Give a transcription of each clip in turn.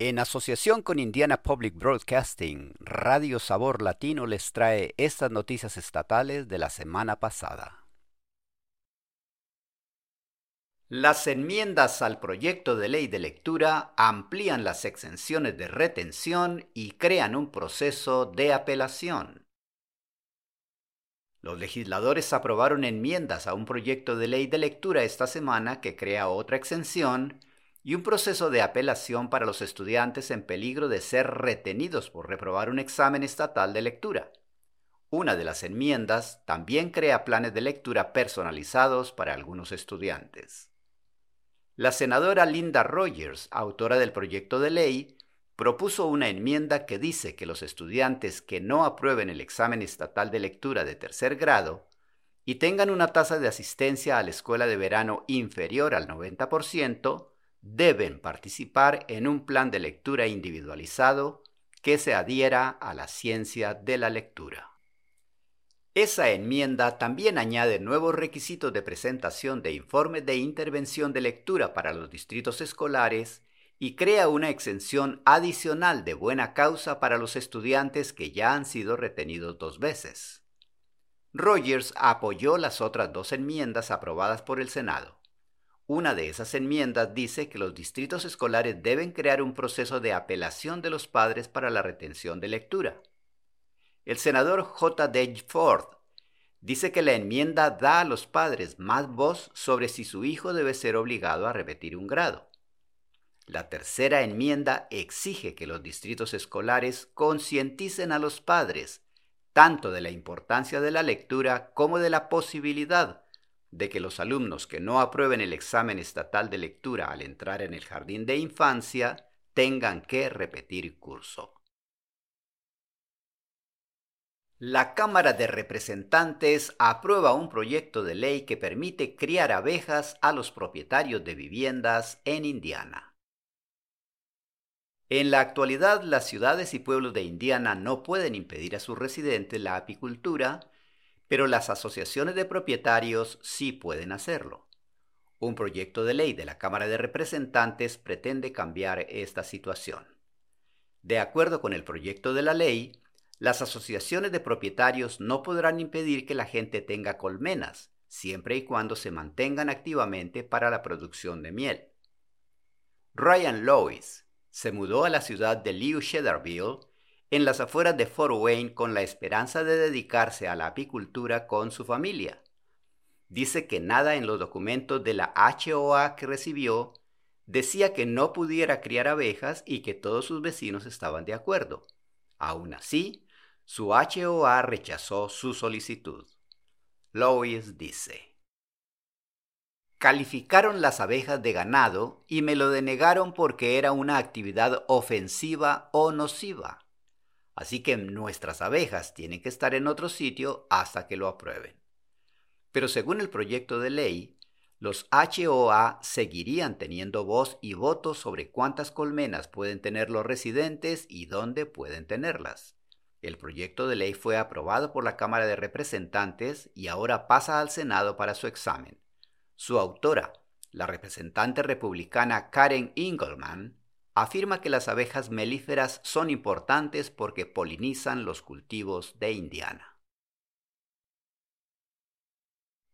En asociación con Indiana Public Broadcasting, Radio Sabor Latino les trae estas noticias estatales de la semana pasada. Las enmiendas al proyecto de ley de lectura amplían las exenciones de retención y crean un proceso de apelación. Los legisladores aprobaron enmiendas a un proyecto de ley de lectura esta semana que crea otra exención y un proceso de apelación para los estudiantes en peligro de ser retenidos por reprobar un examen estatal de lectura. Una de las enmiendas también crea planes de lectura personalizados para algunos estudiantes. La senadora Linda Rogers, autora del proyecto de ley, propuso una enmienda que dice que los estudiantes que no aprueben el examen estatal de lectura de tercer grado y tengan una tasa de asistencia a la escuela de verano inferior al 90%, deben participar en un plan de lectura individualizado que se adhiera a la ciencia de la lectura. Esa enmienda también añade nuevos requisitos de presentación de informes de intervención de lectura para los distritos escolares y crea una exención adicional de buena causa para los estudiantes que ya han sido retenidos dos veces. Rogers apoyó las otras dos enmiendas aprobadas por el Senado. Una de esas enmiendas dice que los distritos escolares deben crear un proceso de apelación de los padres para la retención de lectura. El senador J. D. Ford dice que la enmienda da a los padres más voz sobre si su hijo debe ser obligado a repetir un grado. La tercera enmienda exige que los distritos escolares concienticen a los padres tanto de la importancia de la lectura como de la posibilidad de que los alumnos que no aprueben el examen estatal de lectura al entrar en el jardín de infancia tengan que repetir curso. La Cámara de Representantes aprueba un proyecto de ley que permite criar abejas a los propietarios de viviendas en Indiana. En la actualidad, las ciudades y pueblos de Indiana no pueden impedir a sus residentes la apicultura pero las asociaciones de propietarios sí pueden hacerlo. Un proyecto de ley de la Cámara de Representantes pretende cambiar esta situación. De acuerdo con el proyecto de la ley, las asociaciones de propietarios no podrán impedir que la gente tenga colmenas, siempre y cuando se mantengan activamente para la producción de miel. Ryan Lois se mudó a la ciudad de Cedarville en las afueras de Fort Wayne con la esperanza de dedicarse a la apicultura con su familia. Dice que nada en los documentos de la HOA que recibió decía que no pudiera criar abejas y que todos sus vecinos estaban de acuerdo. Aún así, su HOA rechazó su solicitud. Lois dice, Calificaron las abejas de ganado y me lo denegaron porque era una actividad ofensiva o nociva. Así que nuestras abejas tienen que estar en otro sitio hasta que lo aprueben. Pero según el proyecto de ley, los HOA seguirían teniendo voz y voto sobre cuántas colmenas pueden tener los residentes y dónde pueden tenerlas. El proyecto de ley fue aprobado por la Cámara de Representantes y ahora pasa al Senado para su examen. Su autora, la representante republicana Karen Ingelman, afirma que las abejas melíferas son importantes porque polinizan los cultivos de Indiana.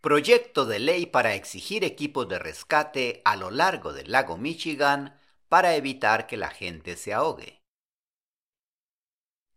Proyecto de ley para exigir equipos de rescate a lo largo del lago Michigan para evitar que la gente se ahogue.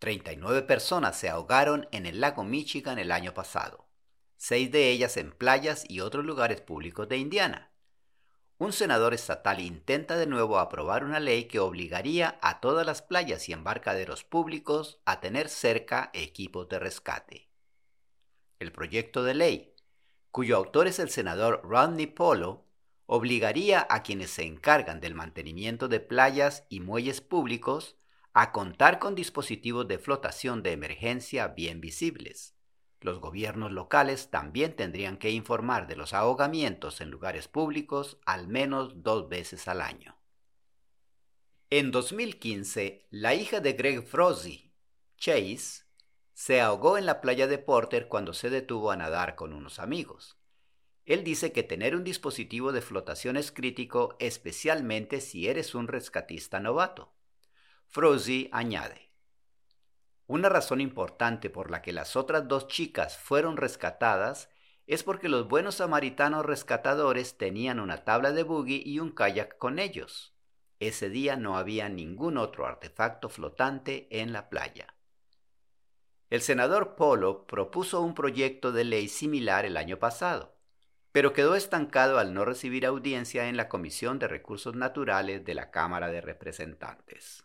39 personas se ahogaron en el lago Michigan el año pasado, seis de ellas en playas y otros lugares públicos de Indiana un senador estatal intenta de nuevo aprobar una ley que obligaría a todas las playas y embarcaderos públicos a tener cerca equipos de rescate. El proyecto de ley, cuyo autor es el senador Rodney Polo, obligaría a quienes se encargan del mantenimiento de playas y muelles públicos a contar con dispositivos de flotación de emergencia bien visibles los gobiernos locales también tendrían que informar de los ahogamientos en lugares públicos al menos dos veces al año. En 2015, la hija de Greg Frozy, Chase, se ahogó en la playa de Porter cuando se detuvo a nadar con unos amigos. Él dice que tener un dispositivo de flotación es crítico especialmente si eres un rescatista novato. Frozy añade, una razón importante por la que las otras dos chicas fueron rescatadas es porque los buenos samaritanos rescatadores tenían una tabla de buggy y un kayak con ellos. Ese día no había ningún otro artefacto flotante en la playa. El senador Polo propuso un proyecto de ley similar el año pasado, pero quedó estancado al no recibir audiencia en la Comisión de Recursos Naturales de la Cámara de Representantes.